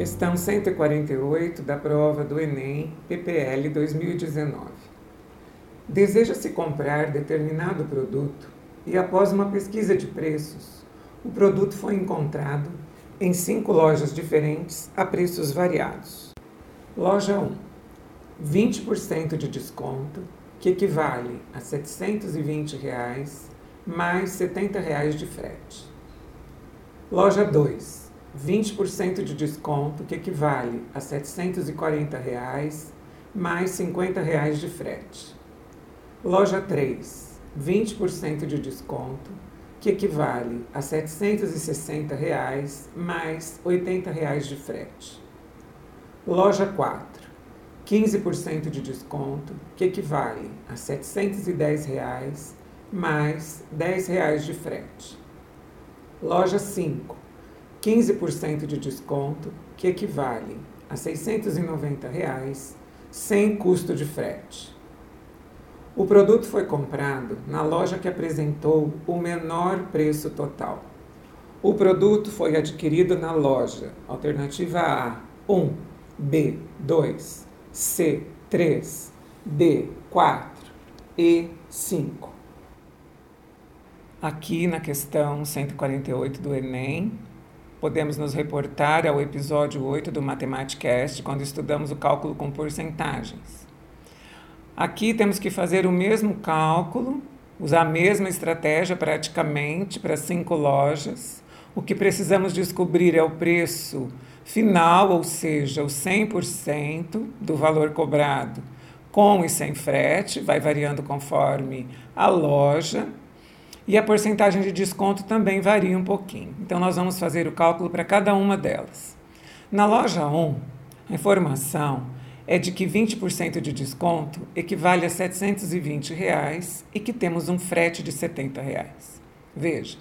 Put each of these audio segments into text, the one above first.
Questão 148 da prova do Enem PPL 2019. Deseja-se comprar determinado produto e, após uma pesquisa de preços, o produto foi encontrado em cinco lojas diferentes a preços variados. Loja 1: 20% de desconto, que equivale a 720 reais, mais 70 reais de frete. Loja 2: 20% de desconto, que equivale a 740 reais, mais 50 reais de frete. Loja 3, 20% de desconto, que equivale a 760 reais, mais 80 reais de frete. Loja 4, 15% de desconto, que equivale a 710 reais, mais 10 reais de frete. Loja 5, 15% de desconto, que equivale a 690 reais, sem custo de frete. O produto foi comprado na loja que apresentou o menor preço total. O produto foi adquirido na loja alternativa A 1, B 2, C 3, D 4 e 5. Aqui na questão 148 do Enem, podemos nos reportar ao episódio 8 do Matematicast, quando estudamos o cálculo com porcentagens. Aqui temos que fazer o mesmo cálculo, usar a mesma estratégia praticamente para cinco lojas. O que precisamos descobrir é o preço final, ou seja, o 100% do valor cobrado com e sem frete, vai variando conforme a loja. E a porcentagem de desconto também varia um pouquinho. Então, nós vamos fazer o cálculo para cada uma delas. Na loja 1, a informação é de que 20% de desconto equivale a 720 reais e que temos um frete de 70 reais. Veja,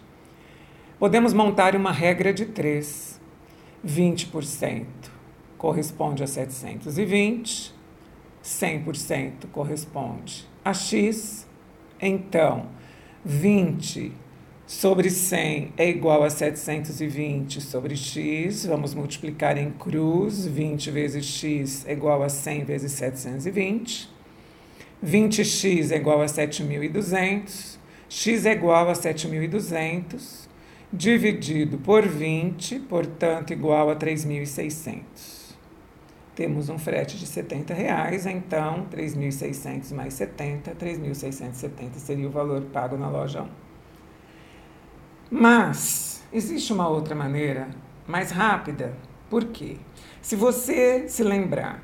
podemos montar uma regra de 3. 20% corresponde a 720, 100% corresponde a X. Então, 20 sobre 100 é igual a 720 sobre x. Vamos multiplicar em cruz. 20 vezes x é igual a 100 vezes 720. 20x é igual a 7.200. x é igual a 7.200 dividido por 20, portanto, igual a 3.600 temos um frete de 70 reais, então 3.600 mais 70, 3.670 seria o valor pago na loja 1. Mas existe uma outra maneira mais rápida. Por quê? Se você se lembrar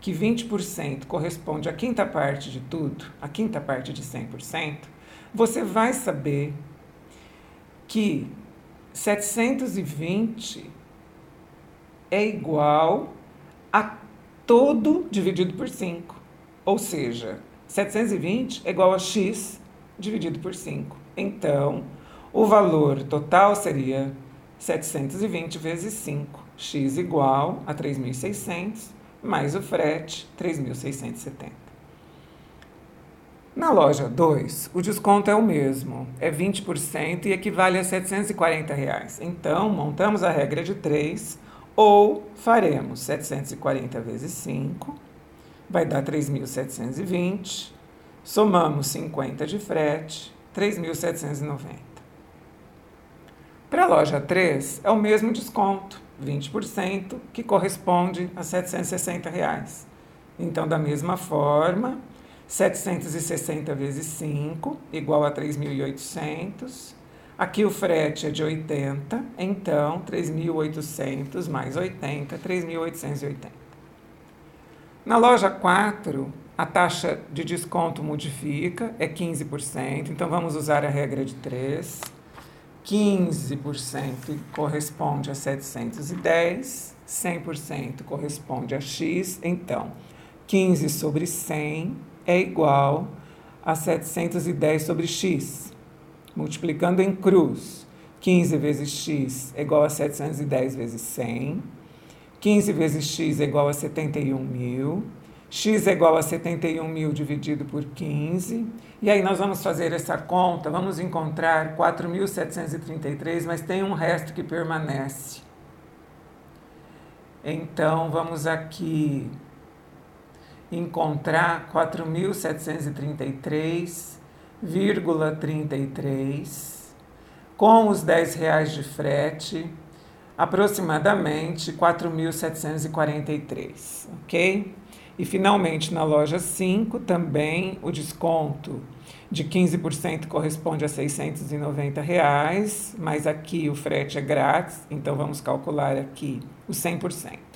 que 20% corresponde à quinta parte de tudo, a quinta parte de 100%, você vai saber que 720 é igual a todo dividido por 5. Ou seja, 720 é igual a x dividido por 5. Então, o valor total seria 720 vezes 5. x igual a 3.600, mais o frete, 3.670. Na loja 2, o desconto é o mesmo, é 20% e equivale a 740 reais. Então, montamos a regra de 3 ou faremos 740 vezes 5, vai dar 3.720. Somamos 50 de frete, 3.790. Para a loja 3, é o mesmo desconto, 20%, que corresponde a 760 reais. Então, da mesma forma, 760 vezes 5, igual a 3.800. Aqui o frete é de 80, então 3.800 mais 80, 3.880. Na loja 4, a taxa de desconto modifica, é 15%, então vamos usar a regra de 3. 15% corresponde a 710, 100% corresponde a x, então 15 sobre 100 é igual a 710 sobre x multiplicando em cruz, 15 vezes x é igual a 710 vezes 100, 15 vezes x é igual a 71 mil, x é igual a 71 mil dividido por 15, e aí nós vamos fazer essa conta, vamos encontrar 4.733, mas tem um resto que permanece. Então, vamos aqui encontrar 4.733,33 com os 10 reais de frete, aproximadamente 4.743, ok? E finalmente na loja 5 também o desconto de 15% corresponde a 690 reais, mas aqui o frete é grátis, então vamos calcular aqui o 100%.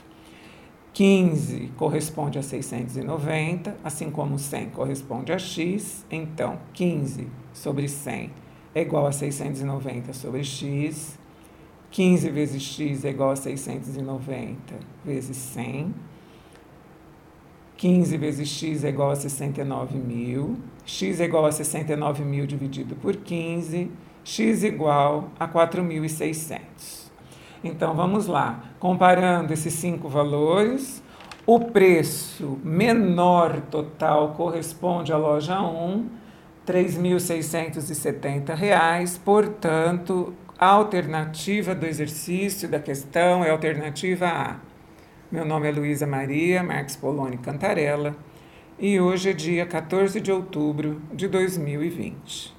15 corresponde a 690, assim como 100 corresponde a x, então 15 sobre 100 é igual a 690 sobre x, 15 vezes x é igual a 690 vezes 100, 15 vezes x é igual a 69 mil, x é igual a 69 mil dividido por 15, x igual a 4.600. Então vamos lá, comparando esses cinco valores, o preço menor total corresponde à loja 1, R$ 3.670, portanto, a alternativa do exercício da questão é a alternativa A. Meu nome é Luísa Maria Marques Poloni Cantarella e hoje é dia 14 de outubro de 2020.